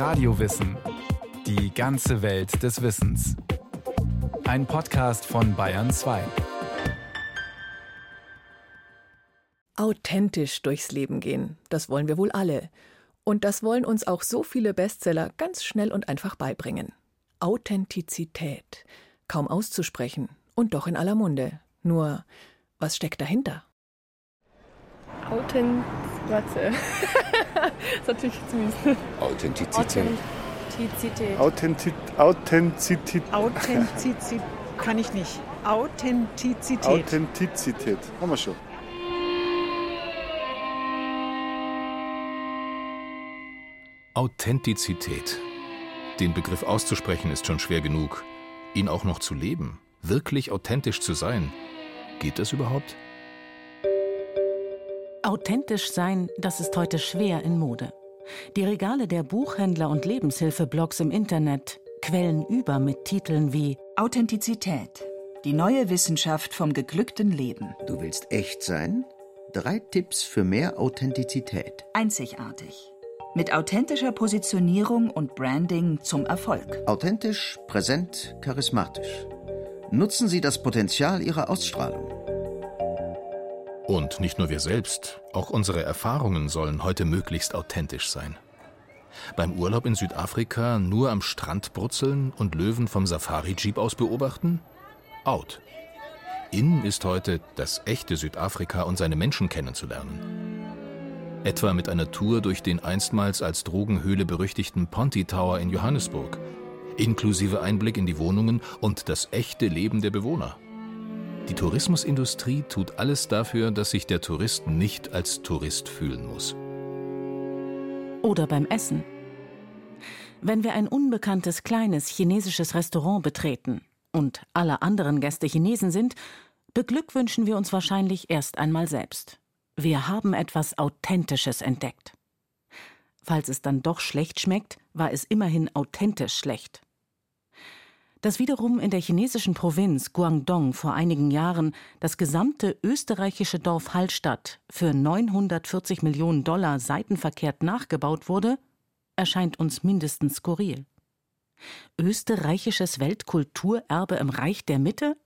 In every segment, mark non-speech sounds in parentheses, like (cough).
Radiowissen. Die ganze Welt des Wissens. Ein Podcast von Bayern 2. Authentisch durchs Leben gehen, das wollen wir wohl alle. Und das wollen uns auch so viele Bestseller ganz schnell und einfach beibringen. Authentizität. Kaum auszusprechen und doch in aller Munde. Nur, was steckt dahinter? Authentizität. Warte. (laughs) das ist natürlich zu mies. Authentizität. Authentizität. Authentizität. Authentizität. Authentizität kann ich nicht. Authentizität. Authentizität. Haben wir schon. Authentizität. Den Begriff auszusprechen ist schon schwer genug. Ihn auch noch zu leben, wirklich authentisch zu sein. Geht das überhaupt? Authentisch sein, das ist heute schwer in Mode. Die Regale der Buchhändler und Lebenshilfeblogs im Internet quellen über mit Titeln wie Authentizität. Die neue Wissenschaft vom geglückten Leben. Du willst echt sein? Drei Tipps für mehr Authentizität. Einzigartig. Mit authentischer Positionierung und Branding zum Erfolg. Authentisch, präsent, charismatisch. Nutzen Sie das Potenzial Ihrer Ausstrahlung. Und nicht nur wir selbst, auch unsere Erfahrungen sollen heute möglichst authentisch sein. Beim Urlaub in Südafrika nur am Strand brutzeln und Löwen vom Safari-Jeep aus beobachten? Out. In ist heute das echte Südafrika und seine Menschen kennenzulernen. Etwa mit einer Tour durch den einstmals als Drogenhöhle berüchtigten Ponty Tower in Johannesburg, inklusive Einblick in die Wohnungen und das echte Leben der Bewohner. Die Tourismusindustrie tut alles dafür, dass sich der Tourist nicht als Tourist fühlen muss. oder beim Essen. Wenn wir ein unbekanntes kleines chinesisches Restaurant betreten und alle anderen Gäste Chinesen sind, beglückwünschen wir uns wahrscheinlich erst einmal selbst. Wir haben etwas Authentisches entdeckt. Falls es dann doch schlecht schmeckt, war es immerhin authentisch schlecht. Dass wiederum in der chinesischen Provinz Guangdong vor einigen Jahren das gesamte österreichische Dorf Hallstatt für 940 Millionen Dollar seitenverkehrt nachgebaut wurde, erscheint uns mindestens skurril. Österreichisches Weltkulturerbe im Reich der Mitte?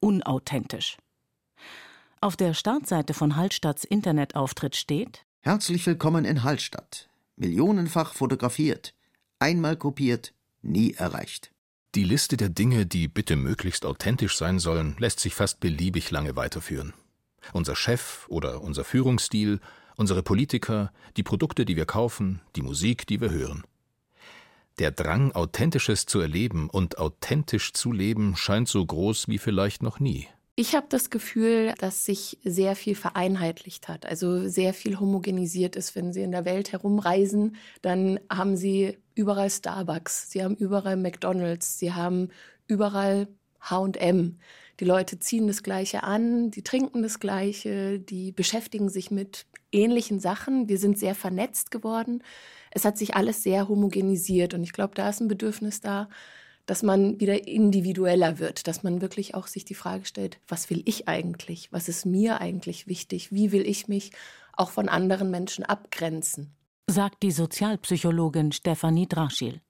Unauthentisch. Auf der Startseite von Hallstatts Internetauftritt steht Herzlich willkommen in Hallstatt. Millionenfach fotografiert. Einmal kopiert, nie erreicht. Die Liste der Dinge, die bitte möglichst authentisch sein sollen, lässt sich fast beliebig lange weiterführen. Unser Chef oder unser Führungsstil, unsere Politiker, die Produkte, die wir kaufen, die Musik, die wir hören. Der Drang, Authentisches zu erleben und authentisch zu leben, scheint so groß wie vielleicht noch nie. Ich habe das Gefühl, dass sich sehr viel vereinheitlicht hat, also sehr viel homogenisiert ist. Wenn Sie in der Welt herumreisen, dann haben Sie überall Starbucks, Sie haben überall McDonald's, Sie haben überall HM. Die Leute ziehen das Gleiche an, die trinken das Gleiche, die beschäftigen sich mit ähnlichen Sachen. Wir sind sehr vernetzt geworden. Es hat sich alles sehr homogenisiert und ich glaube, da ist ein Bedürfnis da, dass man wieder individueller wird, dass man wirklich auch sich die Frage stellt, was will ich eigentlich? Was ist mir eigentlich wichtig? Wie will ich mich auch von anderen Menschen abgrenzen? sagt die Sozialpsychologin Stefanie Draschil.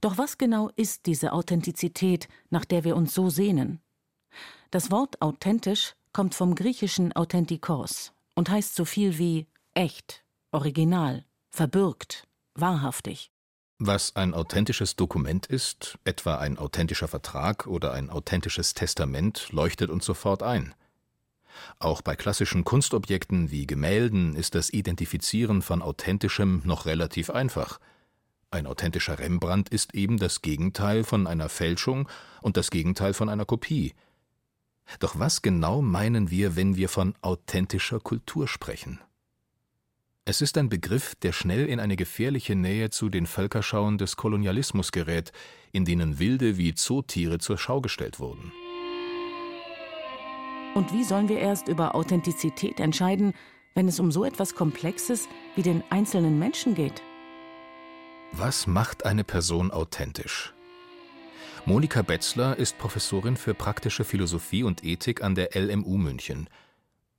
Doch was genau ist diese Authentizität, nach der wir uns so sehnen? Das Wort authentisch kommt vom griechischen authentikos und heißt so viel wie echt, original, verbürgt, wahrhaftig. Was ein authentisches Dokument ist, etwa ein authentischer Vertrag oder ein authentisches Testament, leuchtet uns sofort ein. Auch bei klassischen Kunstobjekten wie Gemälden ist das Identifizieren von authentischem noch relativ einfach. Ein authentischer Rembrandt ist eben das Gegenteil von einer Fälschung und das Gegenteil von einer Kopie. Doch was genau meinen wir, wenn wir von authentischer Kultur sprechen? Es ist ein Begriff, der schnell in eine gefährliche Nähe zu den Völkerschauen des Kolonialismus gerät, in denen Wilde wie Zootiere zur Schau gestellt wurden. Und wie sollen wir erst über Authentizität entscheiden, wenn es um so etwas Komplexes wie den einzelnen Menschen geht? Was macht eine Person authentisch? Monika Betzler ist Professorin für praktische Philosophie und Ethik an der LMU München.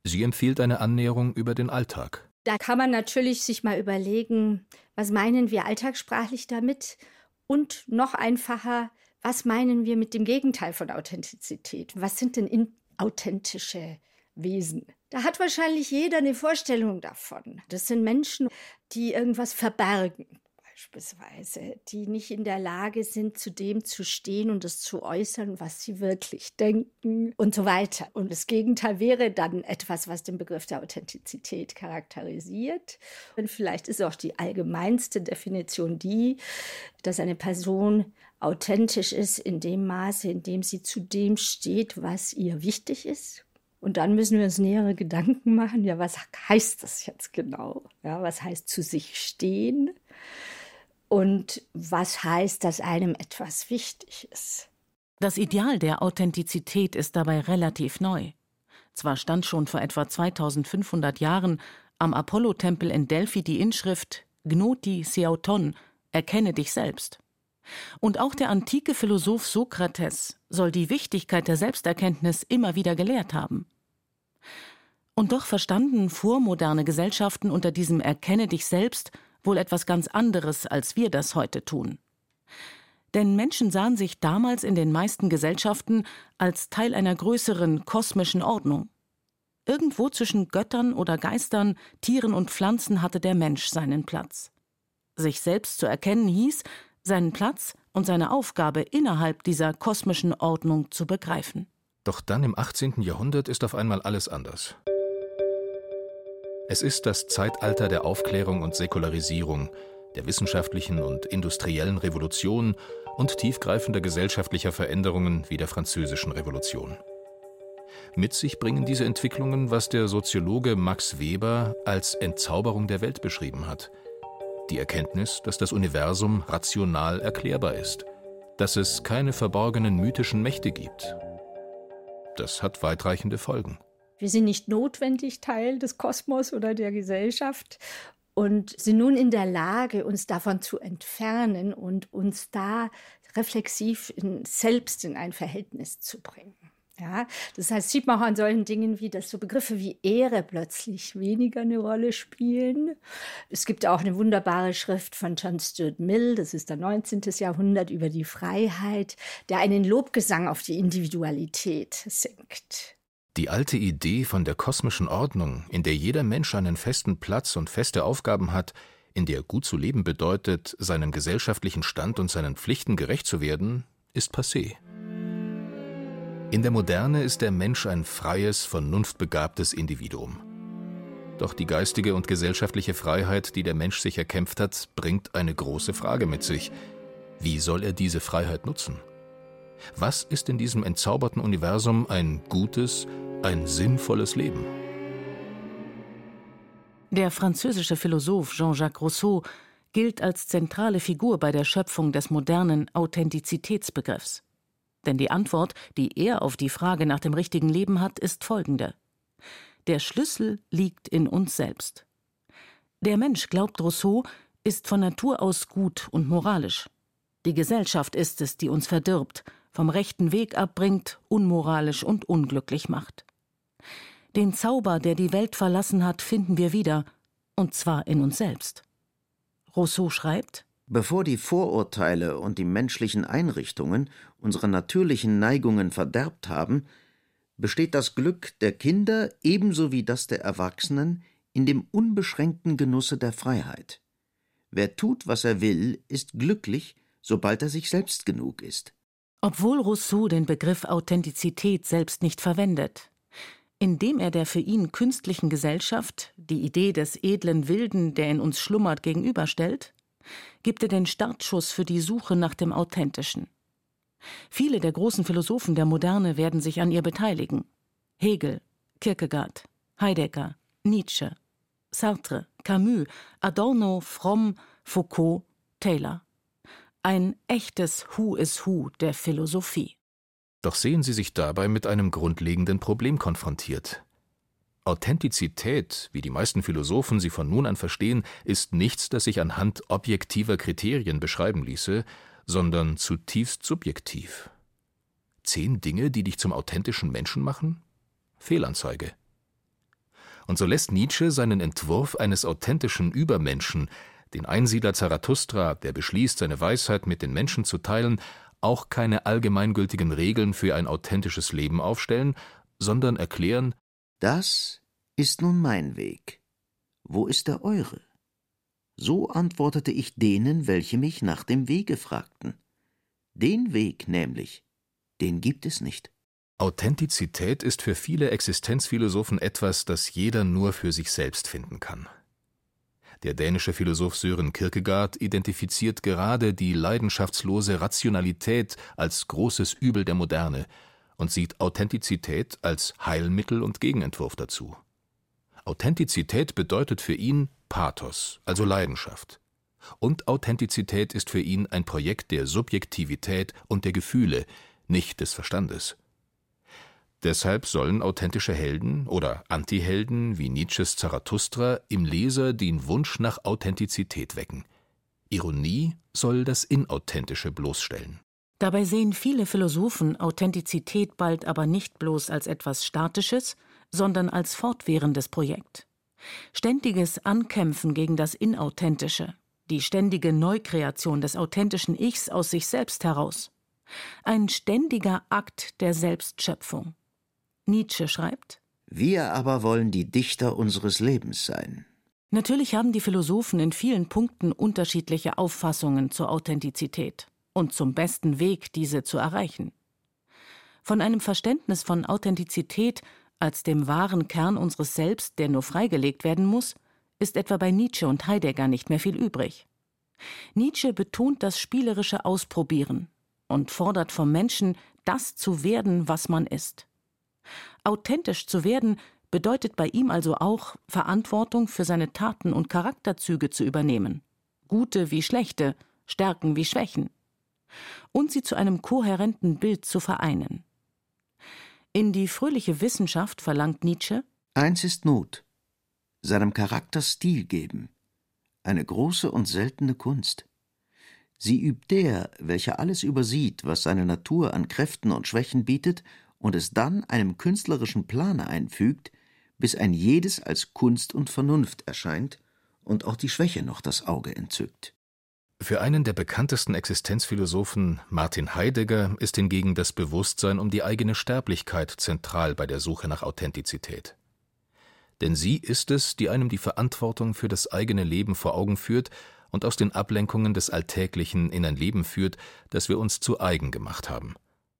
Sie empfiehlt eine Annäherung über den Alltag. Da kann man natürlich sich mal überlegen, was meinen wir alltagssprachlich damit? Und noch einfacher, was meinen wir mit dem Gegenteil von Authentizität? Was sind denn inauthentische Wesen? Da hat wahrscheinlich jeder eine Vorstellung davon. Das sind Menschen, die irgendwas verbergen, beispielsweise, die nicht in der Lage sind, zu dem zu stehen und das zu äußern, was sie wirklich denken und so weiter. Und das Gegenteil wäre dann etwas, was den Begriff der Authentizität charakterisiert. Und vielleicht ist auch die allgemeinste Definition die, dass eine Person authentisch ist in dem Maße, in dem sie zu dem steht, was ihr wichtig ist. Und dann müssen wir uns nähere Gedanken machen, ja, was heißt das jetzt genau? Ja, was heißt zu sich stehen? Und was heißt, dass einem etwas wichtig ist? Das Ideal der Authentizität ist dabei relativ neu. Zwar stand schon vor etwa 2500 Jahren am Apollo-Tempel in Delphi die Inschrift Gnoti Seauton, erkenne dich selbst. Und auch der antike Philosoph Sokrates soll die Wichtigkeit der Selbsterkenntnis immer wieder gelehrt haben. Und doch verstanden vormoderne Gesellschaften unter diesem Erkenne dich selbst wohl etwas ganz anderes, als wir das heute tun. Denn Menschen sahen sich damals in den meisten Gesellschaften als Teil einer größeren kosmischen Ordnung. Irgendwo zwischen Göttern oder Geistern, Tieren und Pflanzen hatte der Mensch seinen Platz. Sich selbst zu erkennen hieß, seinen Platz und seine Aufgabe innerhalb dieser kosmischen Ordnung zu begreifen. Doch dann im 18. Jahrhundert ist auf einmal alles anders. Es ist das Zeitalter der Aufklärung und Säkularisierung, der wissenschaftlichen und industriellen Revolution und tiefgreifender gesellschaftlicher Veränderungen wie der Französischen Revolution. Mit sich bringen diese Entwicklungen, was der Soziologe Max Weber als Entzauberung der Welt beschrieben hat – die Erkenntnis, dass das Universum rational erklärbar ist, dass es keine verborgenen mythischen Mächte gibt. Das hat weitreichende Folgen. Wir sind nicht notwendig Teil des Kosmos oder der Gesellschaft und sind nun in der Lage, uns davon zu entfernen und uns da reflexiv in, selbst in ein Verhältnis zu bringen. Ja, das heißt, sieht man auch an solchen Dingen wie, dass so Begriffe wie Ehre plötzlich weniger eine Rolle spielen. Es gibt auch eine wunderbare Schrift von John Stuart Mill, das ist der 19. Jahrhundert, über die Freiheit, der einen Lobgesang auf die Individualität singt. Die alte Idee von der kosmischen Ordnung, in der jeder Mensch einen festen Platz und feste Aufgaben hat, in der gut zu leben bedeutet, seinem gesellschaftlichen Stand und seinen Pflichten gerecht zu werden, ist passé. In der Moderne ist der Mensch ein freies, vernunftbegabtes Individuum. Doch die geistige und gesellschaftliche Freiheit, die der Mensch sich erkämpft hat, bringt eine große Frage mit sich. Wie soll er diese Freiheit nutzen? Was ist in diesem entzauberten Universum ein gutes, ein sinnvolles Leben? Der französische Philosoph Jean-Jacques Rousseau gilt als zentrale Figur bei der Schöpfung des modernen Authentizitätsbegriffs. Denn die Antwort, die er auf die Frage nach dem richtigen Leben hat, ist folgende. Der Schlüssel liegt in uns selbst. Der Mensch, glaubt Rousseau, ist von Natur aus gut und moralisch. Die Gesellschaft ist es, die uns verdirbt, vom rechten Weg abbringt, unmoralisch und unglücklich macht. Den Zauber, der die Welt verlassen hat, finden wir wieder, und zwar in uns selbst. Rousseau schreibt Bevor die Vorurteile und die menschlichen Einrichtungen unsere natürlichen Neigungen verderbt haben, besteht das Glück der Kinder ebenso wie das der Erwachsenen in dem unbeschränkten Genusse der Freiheit. Wer tut, was er will, ist glücklich, sobald er sich selbst genug ist. Obwohl Rousseau den Begriff Authentizität selbst nicht verwendet, indem er der für ihn künstlichen Gesellschaft die Idee des edlen Wilden, der in uns schlummert, gegenüberstellt, gibt er den Startschuss für die Suche nach dem Authentischen. Viele der großen Philosophen der Moderne werden sich an ihr beteiligen. Hegel, Kierkegaard, Heidegger, Nietzsche, Sartre, Camus, Adorno, Fromm, Foucault, Taylor. Ein echtes Who is Who der Philosophie. Doch sehen Sie sich dabei mit einem grundlegenden Problem konfrontiert. Authentizität, wie die meisten Philosophen sie von nun an verstehen, ist nichts, das sich anhand objektiver Kriterien beschreiben ließe, sondern zutiefst subjektiv. Zehn Dinge, die dich zum authentischen Menschen machen? Fehlanzeige. Und so lässt Nietzsche seinen Entwurf eines authentischen Übermenschen, den Einsiedler Zarathustra, der beschließt, seine Weisheit mit den Menschen zu teilen, auch keine allgemeingültigen Regeln für ein authentisches Leben aufstellen, sondern erklären: Das ist nun mein Weg. Wo ist der eure? So antwortete ich denen, welche mich nach dem Wege fragten. Den Weg nämlich, den gibt es nicht. Authentizität ist für viele Existenzphilosophen etwas, das jeder nur für sich selbst finden kann. Der dänische Philosoph Sören Kierkegaard identifiziert gerade die leidenschaftslose Rationalität als großes Übel der Moderne und sieht Authentizität als Heilmittel und Gegenentwurf dazu. Authentizität bedeutet für ihn Pathos, also Leidenschaft. Und Authentizität ist für ihn ein Projekt der Subjektivität und der Gefühle, nicht des Verstandes. Deshalb sollen authentische Helden oder Antihelden wie Nietzsches Zarathustra im Leser den Wunsch nach Authentizität wecken. Ironie soll das Inauthentische bloßstellen. Dabei sehen viele Philosophen Authentizität bald aber nicht bloß als etwas Statisches, sondern als fortwährendes Projekt. Ständiges Ankämpfen gegen das Inauthentische, die ständige Neukreation des authentischen Ichs aus sich selbst heraus. Ein ständiger Akt der Selbstschöpfung. Nietzsche schreibt Wir aber wollen die Dichter unseres Lebens sein. Natürlich haben die Philosophen in vielen Punkten unterschiedliche Auffassungen zur Authentizität und zum besten Weg, diese zu erreichen. Von einem Verständnis von Authentizität als dem wahren Kern unseres Selbst, der nur freigelegt werden muss, ist etwa bei Nietzsche und Heidegger nicht mehr viel übrig. Nietzsche betont das spielerische Ausprobieren und fordert vom Menschen, das zu werden, was man ist. Authentisch zu werden bedeutet bei ihm also auch, Verantwortung für seine Taten und Charakterzüge zu übernehmen, gute wie schlechte, Stärken wie Schwächen, und sie zu einem kohärenten Bild zu vereinen. In die fröhliche Wissenschaft verlangt Nietzsche Eins ist Not, seinem Charakter Stil geben, eine große und seltene Kunst. Sie übt der, welcher alles übersieht, was seine Natur an Kräften und Schwächen bietet, und es dann einem künstlerischen Plane einfügt, bis ein jedes als Kunst und Vernunft erscheint und auch die Schwäche noch das Auge entzückt. Für einen der bekanntesten Existenzphilosophen, Martin Heidegger, ist hingegen das Bewusstsein um die eigene Sterblichkeit zentral bei der Suche nach Authentizität. Denn sie ist es, die einem die Verantwortung für das eigene Leben vor Augen führt und aus den Ablenkungen des Alltäglichen in ein Leben führt, das wir uns zu eigen gemacht haben.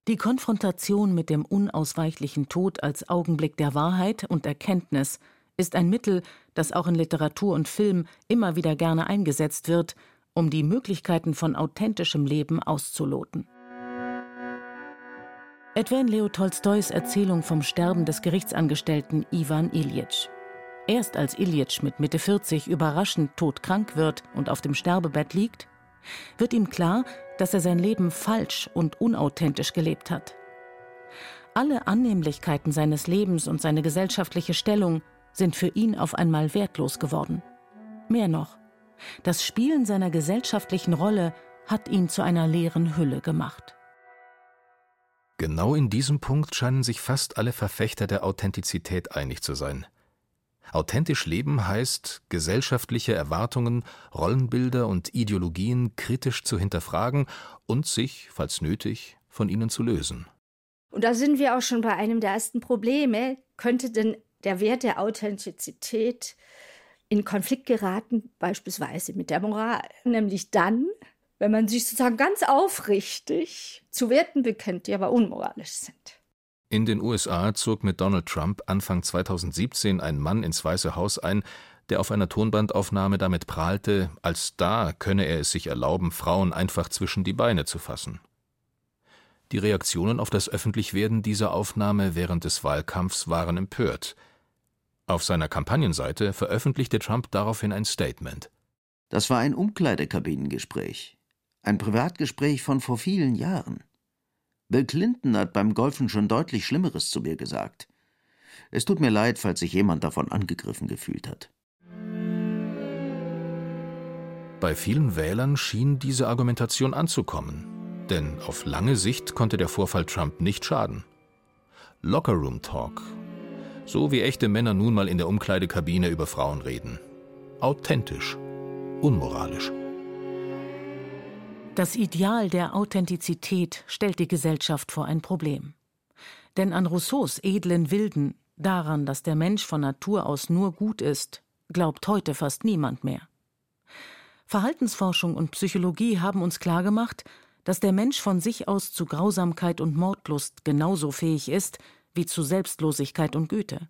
Die Konfrontation mit dem unausweichlichen Tod als Augenblick der Wahrheit und Erkenntnis ist ein Mittel, das auch in Literatur und Film immer wieder gerne eingesetzt wird, um die Möglichkeiten von authentischem Leben auszuloten. Etwa in Leo Tolstois Erzählung vom Sterben des Gerichtsangestellten Iwan Ilyich. Erst als Ilyich mit Mitte 40 überraschend todkrank wird und auf dem Sterbebett liegt, wird ihm klar, dass er sein Leben falsch und unauthentisch gelebt hat. Alle Annehmlichkeiten seines Lebens und seine gesellschaftliche Stellung sind für ihn auf einmal wertlos geworden. Mehr noch, das Spielen seiner gesellschaftlichen Rolle hat ihn zu einer leeren Hülle gemacht. Genau in diesem Punkt scheinen sich fast alle Verfechter der Authentizität einig zu sein. Authentisch leben heißt, gesellschaftliche Erwartungen, Rollenbilder und Ideologien kritisch zu hinterfragen und sich, falls nötig, von ihnen zu lösen. Und da sind wir auch schon bei einem der ersten Probleme. Könnte denn der Wert der Authentizität in Konflikt geraten, beispielsweise mit der Moral. Nämlich dann, wenn man sich sozusagen ganz aufrichtig zu Werten bekennt, die aber unmoralisch sind. In den USA zog mit Donald Trump Anfang 2017 ein Mann ins Weiße Haus ein, der auf einer Tonbandaufnahme damit prahlte, als da könne er es sich erlauben, Frauen einfach zwischen die Beine zu fassen. Die Reaktionen auf das Öffentlichwerden dieser Aufnahme während des Wahlkampfs waren empört. Auf seiner Kampagnenseite veröffentlichte Trump daraufhin ein Statement. Das war ein Umkleidekabinengespräch. Ein Privatgespräch von vor vielen Jahren. Bill Clinton hat beim Golfen schon deutlich Schlimmeres zu mir gesagt. Es tut mir leid, falls sich jemand davon angegriffen gefühlt hat. Bei vielen Wählern schien diese Argumentation anzukommen, denn auf lange Sicht konnte der Vorfall Trump nicht schaden. Lockerroom Talk So wie echte Männer nun mal in der Umkleidekabine über Frauen reden. Authentisch, unmoralisch. Das Ideal der Authentizität stellt die Gesellschaft vor ein Problem. Denn an Rousseaus edlen Wilden, daran, dass der Mensch von Natur aus nur gut ist, glaubt heute fast niemand mehr. Verhaltensforschung und Psychologie haben uns klargemacht, dass der Mensch von sich aus zu Grausamkeit und Mordlust genauso fähig ist wie zu Selbstlosigkeit und Güte.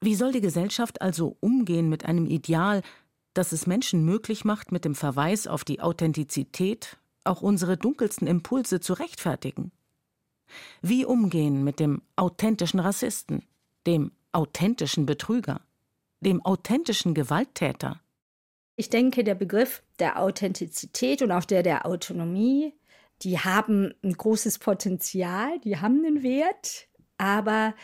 Wie soll die Gesellschaft also umgehen mit einem Ideal, das es Menschen möglich macht, mit dem Verweis auf die Authentizität auch unsere dunkelsten Impulse zu rechtfertigen? Wie umgehen mit dem authentischen Rassisten, dem authentischen Betrüger, dem authentischen Gewalttäter? Ich denke, der Begriff der Authentizität und auch der der Autonomie, die haben ein großes Potenzial, die haben einen Wert, aber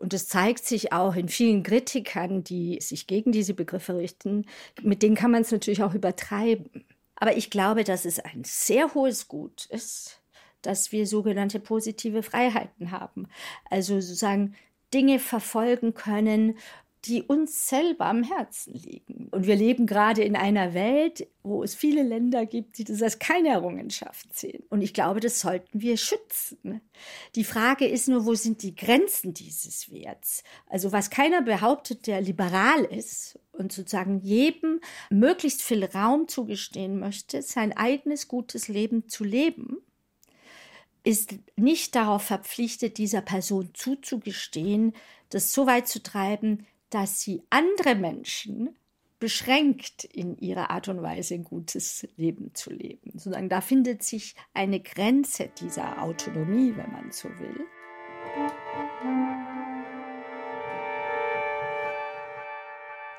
und es zeigt sich auch in vielen Kritikern, die sich gegen diese Begriffe richten, mit denen kann man es natürlich auch übertreiben. Aber ich glaube, dass es ein sehr hohes Gut ist, dass wir sogenannte positive Freiheiten haben. Also sozusagen Dinge verfolgen können, die uns selber am Herzen liegen. Und wir leben gerade in einer Welt, wo es viele Länder gibt, die das als keine Errungenschaft sehen. Und ich glaube, das sollten wir schützen. Die Frage ist nur, wo sind die Grenzen dieses Werts? Also was keiner behauptet, der liberal ist und sozusagen jedem möglichst viel Raum zugestehen möchte, sein eigenes gutes Leben zu leben ist nicht darauf verpflichtet, dieser Person zuzugestehen, das so weit zu treiben, dass sie andere Menschen beschränkt in ihrer Art und Weise ein gutes Leben zu leben. Sozusagen da findet sich eine Grenze dieser Autonomie, wenn man so will.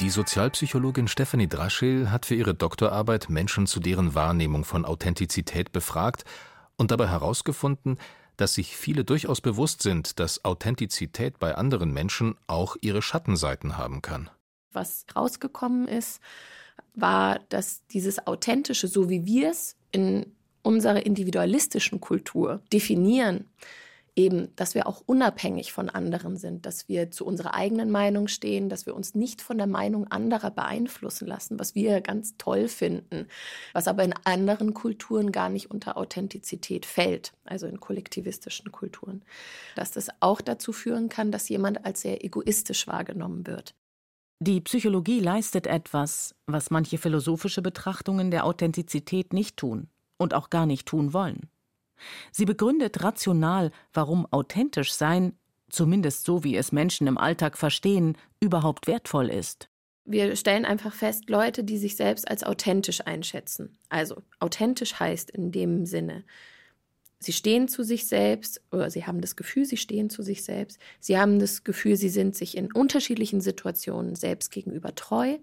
Die Sozialpsychologin Stephanie Draschel hat für ihre Doktorarbeit Menschen zu deren Wahrnehmung von Authentizität befragt und dabei herausgefunden, dass sich viele durchaus bewusst sind, dass Authentizität bei anderen Menschen auch ihre Schattenseiten haben kann. Was rausgekommen ist, war, dass dieses Authentische, so wie wir es in unserer individualistischen Kultur definieren, eben, dass wir auch unabhängig von anderen sind, dass wir zu unserer eigenen Meinung stehen, dass wir uns nicht von der Meinung anderer beeinflussen lassen, was wir ganz toll finden, was aber in anderen Kulturen gar nicht unter Authentizität fällt, also in kollektivistischen Kulturen, dass das auch dazu führen kann, dass jemand als sehr egoistisch wahrgenommen wird. Die Psychologie leistet etwas, was manche philosophische Betrachtungen der Authentizität nicht tun und auch gar nicht tun wollen. Sie begründet rational, warum authentisch sein, zumindest so wie es Menschen im Alltag verstehen, überhaupt wertvoll ist. Wir stellen einfach fest, Leute, die sich selbst als authentisch einschätzen. Also authentisch heißt in dem Sinne, sie stehen zu sich selbst oder sie haben das Gefühl, sie stehen zu sich selbst. Sie haben das Gefühl, sie sind sich in unterschiedlichen Situationen selbst gegenüber treu.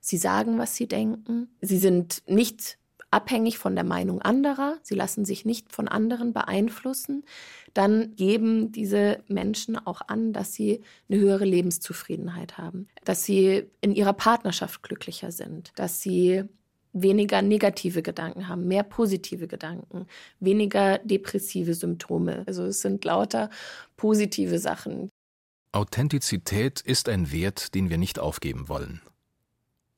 Sie sagen, was sie denken. Sie sind nicht abhängig von der Meinung anderer, sie lassen sich nicht von anderen beeinflussen, dann geben diese Menschen auch an, dass sie eine höhere Lebenszufriedenheit haben, dass sie in ihrer Partnerschaft glücklicher sind, dass sie weniger negative Gedanken haben, mehr positive Gedanken, weniger depressive Symptome. Also es sind lauter positive Sachen. Authentizität ist ein Wert, den wir nicht aufgeben wollen.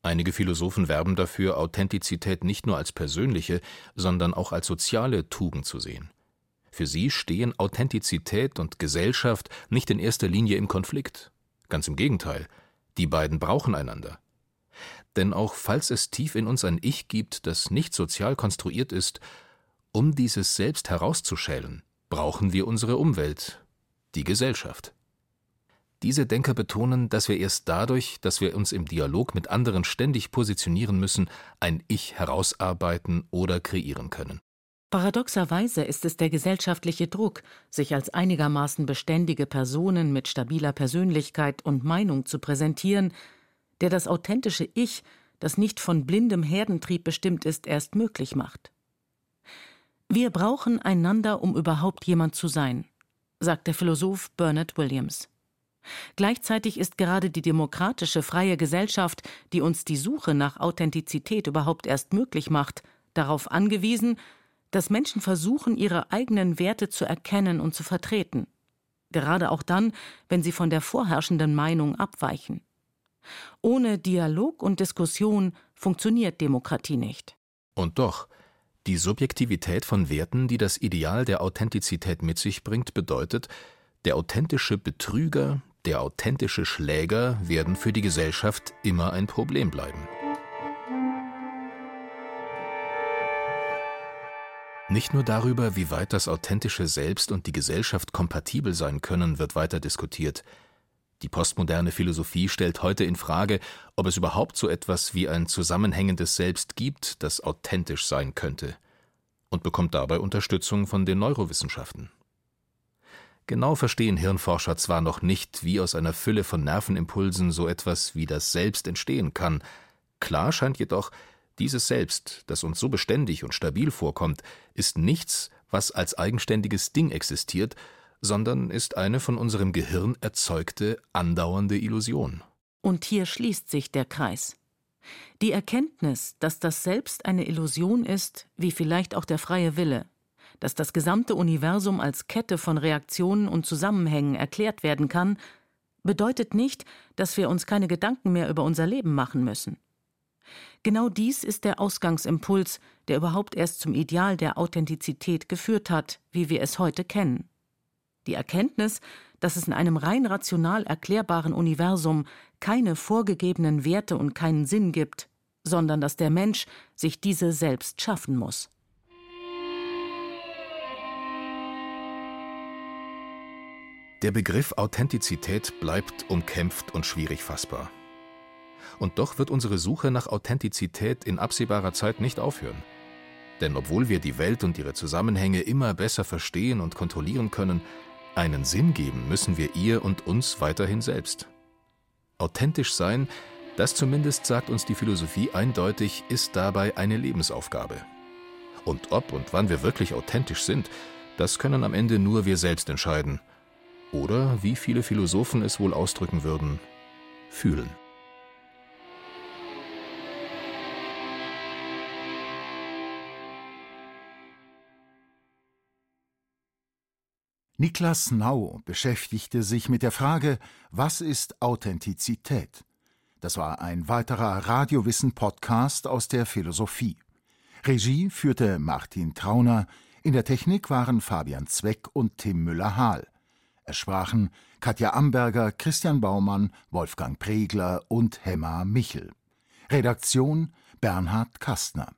Einige Philosophen werben dafür, Authentizität nicht nur als persönliche, sondern auch als soziale Tugend zu sehen. Für sie stehen Authentizität und Gesellschaft nicht in erster Linie im Konflikt. Ganz im Gegenteil, die beiden brauchen einander. Denn auch falls es tief in uns ein Ich gibt, das nicht sozial konstruiert ist, um dieses Selbst herauszuschälen, brauchen wir unsere Umwelt, die Gesellschaft. Diese Denker betonen, dass wir erst dadurch, dass wir uns im Dialog mit anderen ständig positionieren müssen, ein Ich herausarbeiten oder kreieren können. Paradoxerweise ist es der gesellschaftliche Druck, sich als einigermaßen beständige Personen mit stabiler Persönlichkeit und Meinung zu präsentieren, der das authentische Ich, das nicht von blindem Herdentrieb bestimmt ist, erst möglich macht. Wir brauchen einander, um überhaupt jemand zu sein, sagt der Philosoph Bernard Williams. Gleichzeitig ist gerade die demokratische freie Gesellschaft, die uns die Suche nach Authentizität überhaupt erst möglich macht, darauf angewiesen, dass Menschen versuchen, ihre eigenen Werte zu erkennen und zu vertreten. gerade auch dann, wenn sie von der vorherrschenden Meinung abweichen. Ohne Dialog und Diskussion funktioniert Demokratie nicht. Und doch, die Subjektivität von Werten, die das Ideal der Authentizität mit sich bringt, bedeutet, der authentische Betrüger, der authentische Schläger werden für die Gesellschaft immer ein Problem bleiben. Nicht nur darüber, wie weit das authentische Selbst und die Gesellschaft kompatibel sein können, wird weiter diskutiert. Die postmoderne Philosophie stellt heute in Frage, ob es überhaupt so etwas wie ein zusammenhängendes Selbst gibt, das authentisch sein könnte, und bekommt dabei Unterstützung von den Neurowissenschaften. Genau verstehen Hirnforscher zwar noch nicht, wie aus einer Fülle von Nervenimpulsen so etwas wie das Selbst entstehen kann, klar scheint jedoch, dieses Selbst, das uns so beständig und stabil vorkommt, ist nichts, was als eigenständiges Ding existiert, sondern ist eine von unserem Gehirn erzeugte, andauernde Illusion. Und hier schließt sich der Kreis. Die Erkenntnis, dass das Selbst eine Illusion ist, wie vielleicht auch der freie Wille, dass das gesamte Universum als Kette von Reaktionen und Zusammenhängen erklärt werden kann, bedeutet nicht, dass wir uns keine Gedanken mehr über unser Leben machen müssen. Genau dies ist der Ausgangsimpuls, der überhaupt erst zum Ideal der Authentizität geführt hat, wie wir es heute kennen. Die Erkenntnis, dass es in einem rein rational erklärbaren Universum keine vorgegebenen Werte und keinen Sinn gibt, sondern dass der Mensch sich diese selbst schaffen muss. Der Begriff Authentizität bleibt umkämpft und schwierig fassbar. Und doch wird unsere Suche nach Authentizität in absehbarer Zeit nicht aufhören. Denn obwohl wir die Welt und ihre Zusammenhänge immer besser verstehen und kontrollieren können, einen Sinn geben müssen wir ihr und uns weiterhin selbst. Authentisch sein, das zumindest sagt uns die Philosophie eindeutig, ist dabei eine Lebensaufgabe. Und ob und wann wir wirklich authentisch sind, das können am Ende nur wir selbst entscheiden. Oder, wie viele Philosophen es wohl ausdrücken würden, fühlen. Niklas Nau beschäftigte sich mit der Frage, was ist Authentizität? Das war ein weiterer Radiowissen-Podcast aus der Philosophie. Regie führte Martin Trauner, in der Technik waren Fabian Zweck und Tim Müller-Hahl. Es sprachen Katja Amberger, Christian Baumann, Wolfgang Pregler und Hemma Michel. Redaktion Bernhard Kastner.